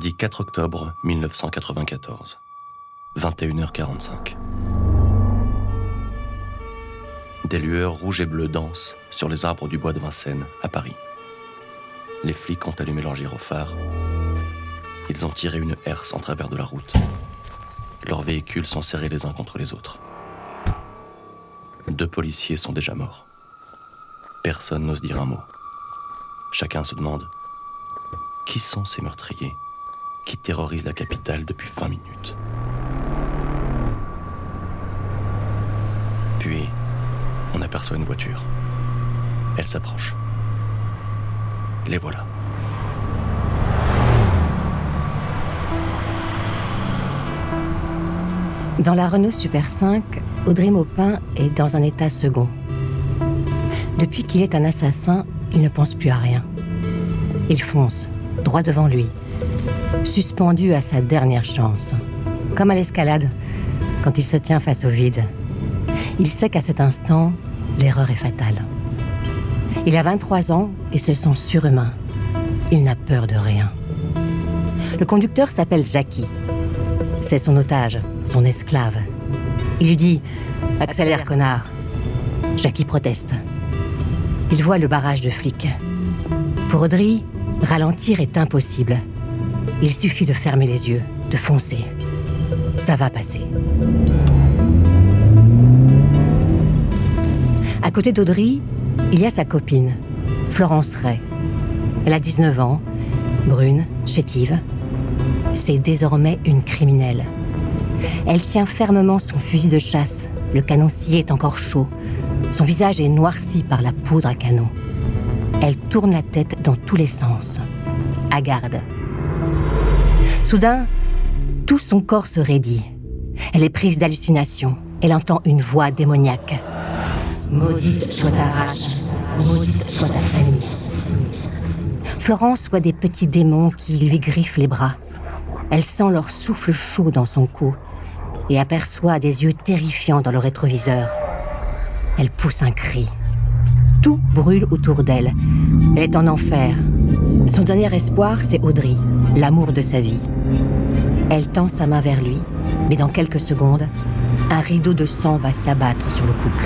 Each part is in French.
Mardi 4 octobre 1994. 21h45. Des lueurs rouges et bleues dansent sur les arbres du bois de Vincennes, à Paris. Les flics ont allumé leur gyrophare. Ils ont tiré une herse en travers de la route. Leurs véhicules sont serrés les uns contre les autres. Deux policiers sont déjà morts. Personne n'ose dire un mot. Chacun se demande qui sont ces meurtriers? Qui terrorisent la capitale depuis 20 minutes. Puis, on aperçoit une voiture. Elle s'approche. Les voilà. Dans la Renault Super 5, Audrey Maupin est dans un état second. Depuis qu'il est un assassin, il ne pense plus à rien. Il fonce, droit devant lui, suspendu à sa dernière chance, comme à l'escalade, quand il se tient face au vide. Il sait qu'à cet instant, l'erreur est fatale. Il a 23 ans et se sent surhumain. Il n'a peur de rien. Le conducteur s'appelle Jackie. C'est son otage, son esclave. Il lui dit Accélère, connard. Jackie proteste. Il voit le barrage de flics. Pour Audrey, ralentir est impossible. Il suffit de fermer les yeux, de foncer. Ça va passer. À côté d'Audrey, il y a sa copine, Florence Ray. Elle a 19 ans, brune, chétive. C'est désormais une criminelle. Elle tient fermement son fusil de chasse. Le canoncier est encore chaud. Son visage est noirci par la poudre à canon. Elle tourne la tête dans tous les sens. À garde. Soudain, tout son corps se raidit. Elle est prise d'hallucination. Elle entend une voix démoniaque. Maudite soit ta race, maudite soit ta famille. Florence voit des petits démons qui lui griffent les bras. Elle sent leur souffle chaud dans son cou et aperçoit des yeux terrifiants dans le rétroviseur. Elle pousse un cri. Tout brûle autour d'elle. Elle est en enfer. Son dernier espoir, c'est Audrey, l'amour de sa vie. Elle tend sa main vers lui, mais dans quelques secondes, un rideau de sang va s'abattre sur le couple.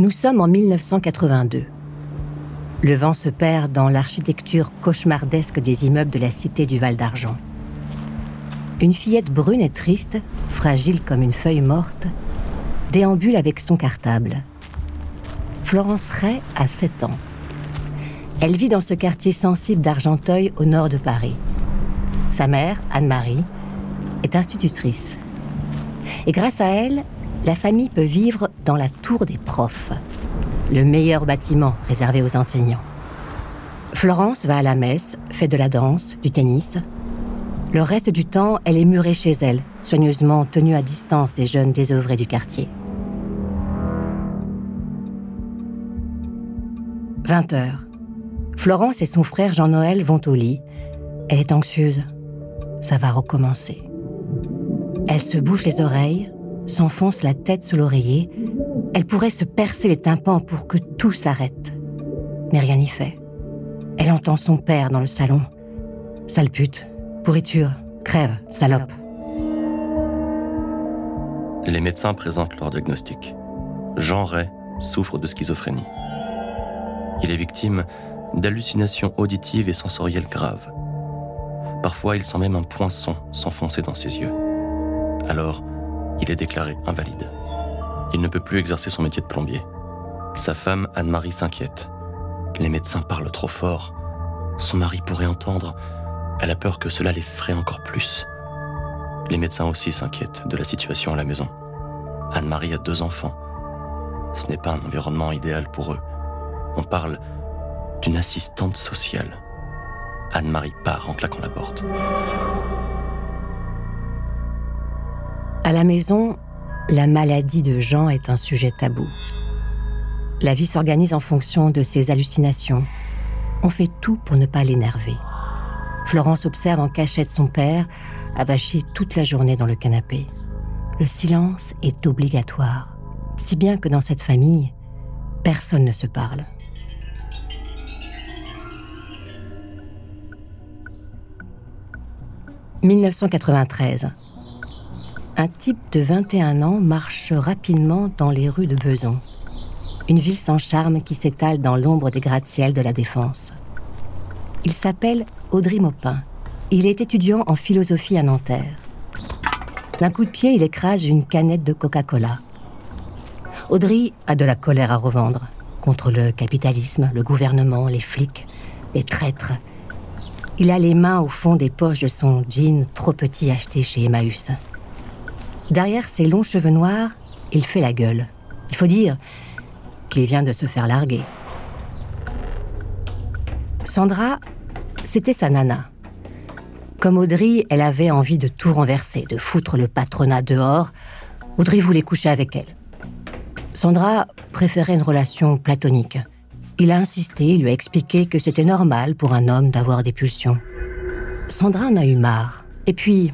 Nous sommes en 1982. Le vent se perd dans l'architecture cauchemardesque des immeubles de la cité du Val d'Argent. Une fillette brune et triste, fragile comme une feuille morte, déambule avec son cartable. Florence Ray a 7 ans. Elle vit dans ce quartier sensible d'Argenteuil au nord de Paris. Sa mère, Anne-Marie, est institutrice. Et grâce à elle, la famille peut vivre dans la tour des profs, le meilleur bâtiment réservé aux enseignants. Florence va à la messe, fait de la danse, du tennis. Le reste du temps, elle est murée chez elle, soigneusement tenue à distance des jeunes désœuvrés du quartier. 20 heures. Florence et son frère Jean-Noël vont au lit. Elle est anxieuse. Ça va recommencer. Elle se bouche les oreilles, s'enfonce la tête sous l'oreiller, elle pourrait se percer les tympans pour que tout s'arrête. Mais rien n'y fait. Elle entend son père dans le salon. Sale pute, pourriture, crève, salope. Les médecins présentent leur diagnostic. Jean Ray souffre de schizophrénie. Il est victime d'hallucinations auditives et sensorielles graves. Parfois, il sent même un poinçon s'enfoncer dans ses yeux. Alors, il est déclaré invalide. Il ne peut plus exercer son métier de plombier. Sa femme, Anne-Marie, s'inquiète. Les médecins parlent trop fort. Son mari pourrait entendre. Elle a peur que cela l'effraie encore plus. Les médecins aussi s'inquiètent de la situation à la maison. Anne-Marie a deux enfants. Ce n'est pas un environnement idéal pour eux. On parle d'une assistante sociale. Anne-Marie part en claquant la porte. À la maison, la maladie de Jean est un sujet tabou. La vie s'organise en fonction de ses hallucinations. On fait tout pour ne pas l'énerver. Florence observe en cachette son père, avaché toute la journée dans le canapé. Le silence est obligatoire, si bien que dans cette famille, personne ne se parle. « 1993. Un type de 21 ans marche rapidement dans les rues de Beson, une ville sans charme qui s'étale dans l'ombre des gratte-ciel de la Défense. Il s'appelle Audrey Maupin. Il est étudiant en philosophie à Nanterre. D'un coup de pied, il écrase une canette de Coca-Cola. Audrey a de la colère à revendre contre le capitalisme, le gouvernement, les flics, les traîtres. Il a les mains au fond des poches de son jean trop petit acheté chez Emmaüs. Derrière ses longs cheveux noirs, il fait la gueule. Il faut dire qu'il vient de se faire larguer. Sandra, c'était sa nana. Comme Audrey, elle avait envie de tout renverser, de foutre le patronat dehors. Audrey voulait coucher avec elle. Sandra préférait une relation platonique. Il a insisté, lui a expliqué que c'était normal pour un homme d'avoir des pulsions. Sandra en a eu marre, et puis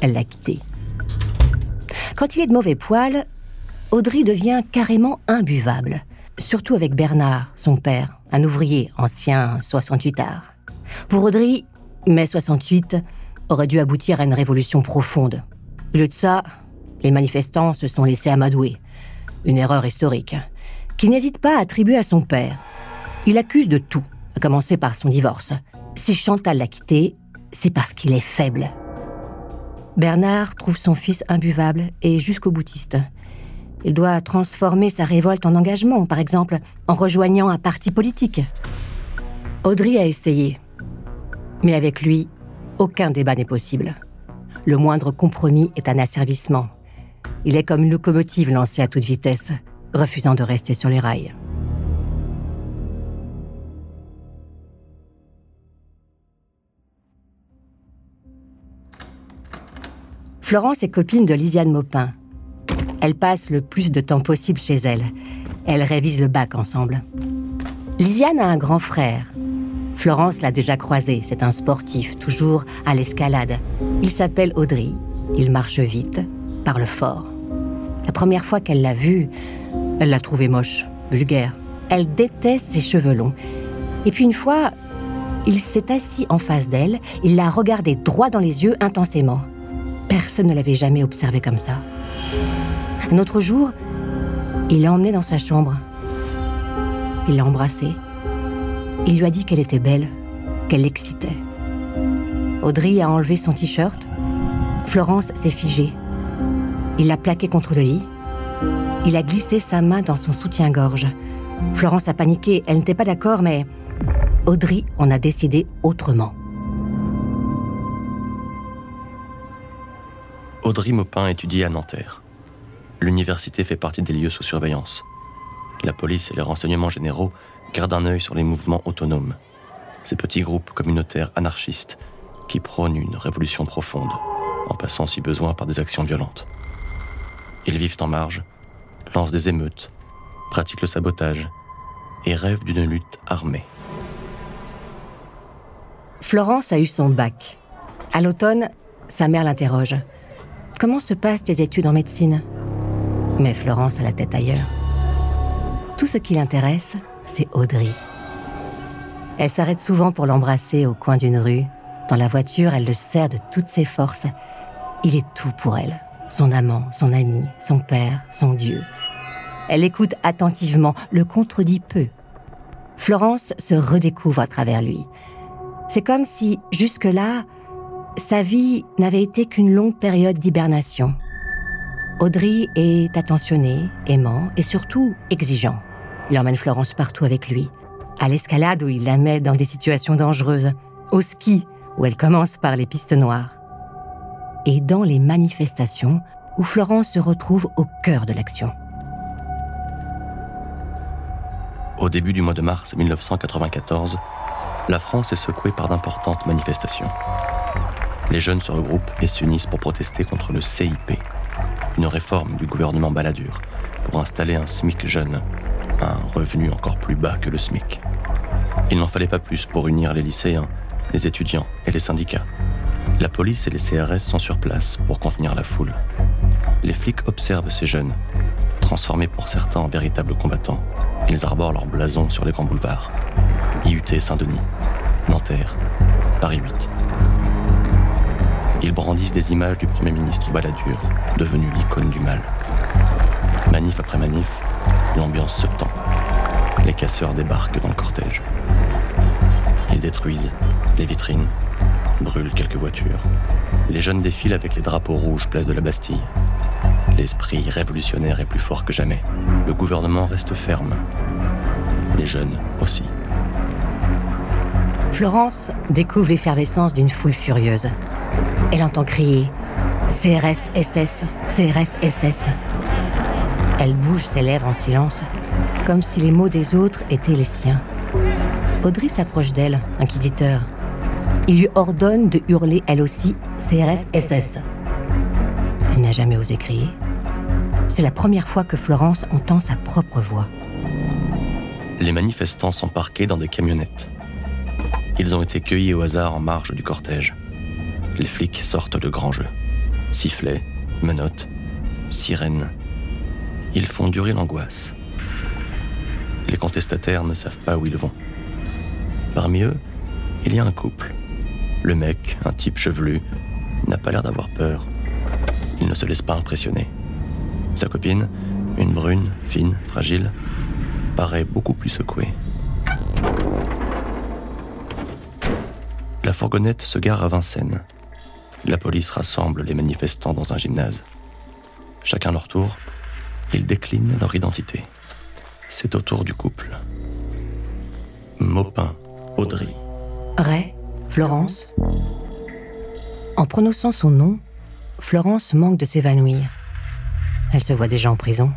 elle l'a quitté. Quand il est de mauvais poil, Audrey devient carrément imbuvable, surtout avec Bernard, son père, un ouvrier ancien 68 art. Pour Audrey, mai 68 aurait dû aboutir à une révolution profonde. Au lieu de ça, les manifestants se sont laissés amadouer. Une erreur historique, qui n'hésite pas à attribuer à son père. Il accuse de tout, à commencer par son divorce. Si Chantal l'a quitté, c'est parce qu'il est faible. Bernard trouve son fils imbuvable et jusqu'au boutiste. Il doit transformer sa révolte en engagement, par exemple en rejoignant un parti politique. Audrey a essayé, mais avec lui, aucun débat n'est possible. Le moindre compromis est un asservissement. Il est comme une locomotive lancée à toute vitesse, refusant de rester sur les rails. Florence est copine de Lisiane Maupin. Elle passe le plus de temps possible chez elle. Elles révisent le bac ensemble. Lisiane a un grand frère, Florence l'a déjà croisé, c'est un sportif, toujours à l'escalade. Il s'appelle Audrey, il marche vite, parle fort. La première fois qu'elle l'a vu, elle l'a trouvé moche, vulgaire. Elle déteste ses cheveux longs. Et puis une fois, il s'est assis en face d'elle, il l'a regardée droit dans les yeux intensément. Personne ne l'avait jamais observé comme ça. Un autre jour, il l'a emmenée dans sa chambre. Il l'a embrassée. Il lui a dit qu'elle était belle, qu'elle l'excitait. Audrey a enlevé son t-shirt. Florence s'est figée. Il l'a plaqué contre le lit. Il a glissé sa main dans son soutien-gorge. Florence a paniqué, elle n'était pas d'accord, mais Audrey en a décidé autrement. Audrey Maupin étudie à Nanterre. L'université fait partie des lieux sous surveillance. La police et les renseignements généraux garde un œil sur les mouvements autonomes, ces petits groupes communautaires anarchistes qui prônent une révolution profonde, en passant si besoin par des actions violentes. Ils vivent en marge, lancent des émeutes, pratiquent le sabotage et rêvent d'une lutte armée. Florence a eu son bac. À l'automne, sa mère l'interroge. Comment se passent tes études en médecine? Mais Florence a la tête ailleurs. Tout ce qui l'intéresse, c'est Audrey. Elle s'arrête souvent pour l'embrasser au coin d'une rue. Dans la voiture, elle le serre de toutes ses forces. Il est tout pour elle. Son amant, son ami, son père, son Dieu. Elle écoute attentivement, le contredit peu. Florence se redécouvre à travers lui. C'est comme si, jusque-là, sa vie n'avait été qu'une longue période d'hibernation. Audrey est attentionné, aimant et surtout exigeant. Il emmène Florence partout avec lui. À l'escalade où il la met dans des situations dangereuses. Au ski où elle commence par les pistes noires. Et dans les manifestations où Florence se retrouve au cœur de l'action. Au début du mois de mars 1994, la France est secouée par d'importantes manifestations. Les jeunes se regroupent et s'unissent pour protester contre le CIP, une réforme du gouvernement Balladur pour installer un SMIC jeune, un revenu encore plus bas que le SMIC. Il n'en fallait pas plus pour unir les lycéens, les étudiants et les syndicats. La police et les CRS sont sur place pour contenir la foule. Les flics observent ces jeunes, transformés pour certains en véritables combattants. Ils arborent leur blason sur les grands boulevards. IUT Saint-Denis, Nanterre, Paris 8. Ils brandissent des images du Premier ministre Balladur, devenu l'icône du mal. Manif après manif, l'ambiance se tend. Les casseurs débarquent dans le cortège. Ils détruisent les vitrines, brûlent quelques voitures. Les jeunes défilent avec les drapeaux rouges place de la Bastille. L'esprit révolutionnaire est plus fort que jamais. Le gouvernement reste ferme. Les jeunes aussi. Florence découvre l'effervescence d'une foule furieuse. Elle entend crier CRS SS, CRS SS. Elle bouge ses lèvres en silence, comme si les mots des autres étaient les siens. Audrey s'approche d'elle, inquisiteur. Il lui ordonne de hurler elle aussi CRS SS. Elle n'a jamais osé crier. C'est la première fois que Florence entend sa propre voix. Les manifestants sont parqués dans des camionnettes. Ils ont été cueillis au hasard en marge du cortège. Les flics sortent de grand jeu. Sifflets, menottes, sirènes. Ils font durer l'angoisse. Les contestataires ne savent pas où ils vont. Parmi eux, il y a un couple. Le mec, un type chevelu, n'a pas l'air d'avoir peur. Il ne se laisse pas impressionner. Sa copine, une brune, fine, fragile, paraît beaucoup plus secouée. La fourgonnette se gare à Vincennes. La police rassemble les manifestants dans un gymnase. Chacun leur tour, ils déclinent leur identité. C'est au tour du couple. Maupin, Audrey. Ray, Florence. En prononçant son nom, Florence manque de s'évanouir. Elle se voit déjà en prison.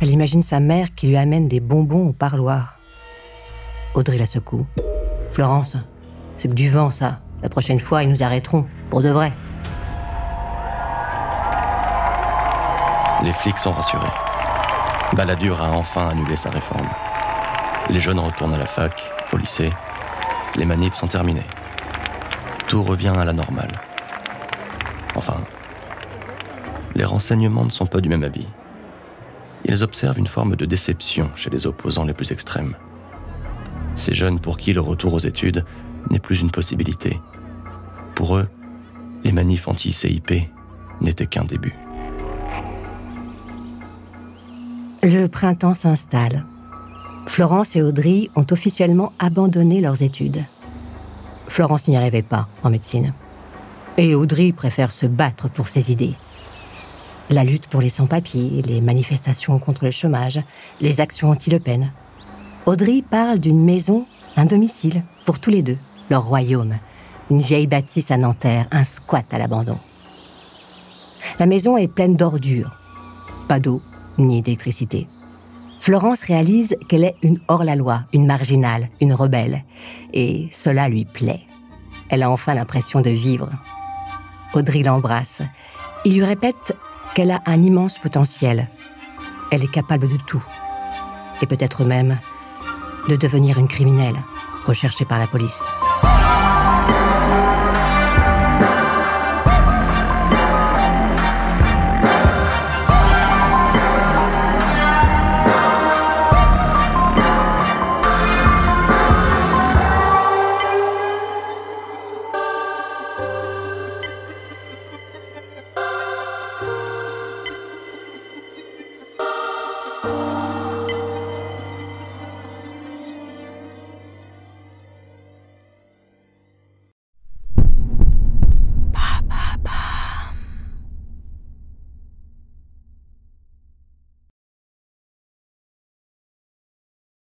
Elle imagine sa mère qui lui amène des bonbons au parloir. Audrey la secoue. Florence, c'est que du vent, ça. La prochaine fois, ils nous arrêteront, pour de vrai. Les flics sont rassurés. Balladur a enfin annulé sa réforme. Les jeunes retournent à la fac, au lycée. Les manifs sont terminés. Tout revient à la normale. Enfin, les renseignements ne sont pas du même avis. Ils observent une forme de déception chez les opposants les plus extrêmes. Ces jeunes pour qui le retour aux études n'est plus une possibilité. Pour eux, les manifs anti-CIP n'étaient qu'un début. Le printemps s'installe. Florence et Audrey ont officiellement abandonné leurs études. Florence n'y arrivait pas en médecine. Et Audrey préfère se battre pour ses idées. La lutte pour les sans-papiers, les manifestations contre le chômage, les actions anti-Le Pen. Audrey parle d'une maison, un domicile, pour tous les deux, leur royaume. Une vieille bâtisse à Nanterre, un squat à l'abandon. La maison est pleine d'ordures. Pas d'eau, ni d'électricité. Florence réalise qu'elle est une hors-la-loi, une marginale, une rebelle. Et cela lui plaît. Elle a enfin l'impression de vivre. Audrey l'embrasse. Il lui répète qu'elle a un immense potentiel. Elle est capable de tout. Et peut-être même de devenir une criminelle recherchée par la police.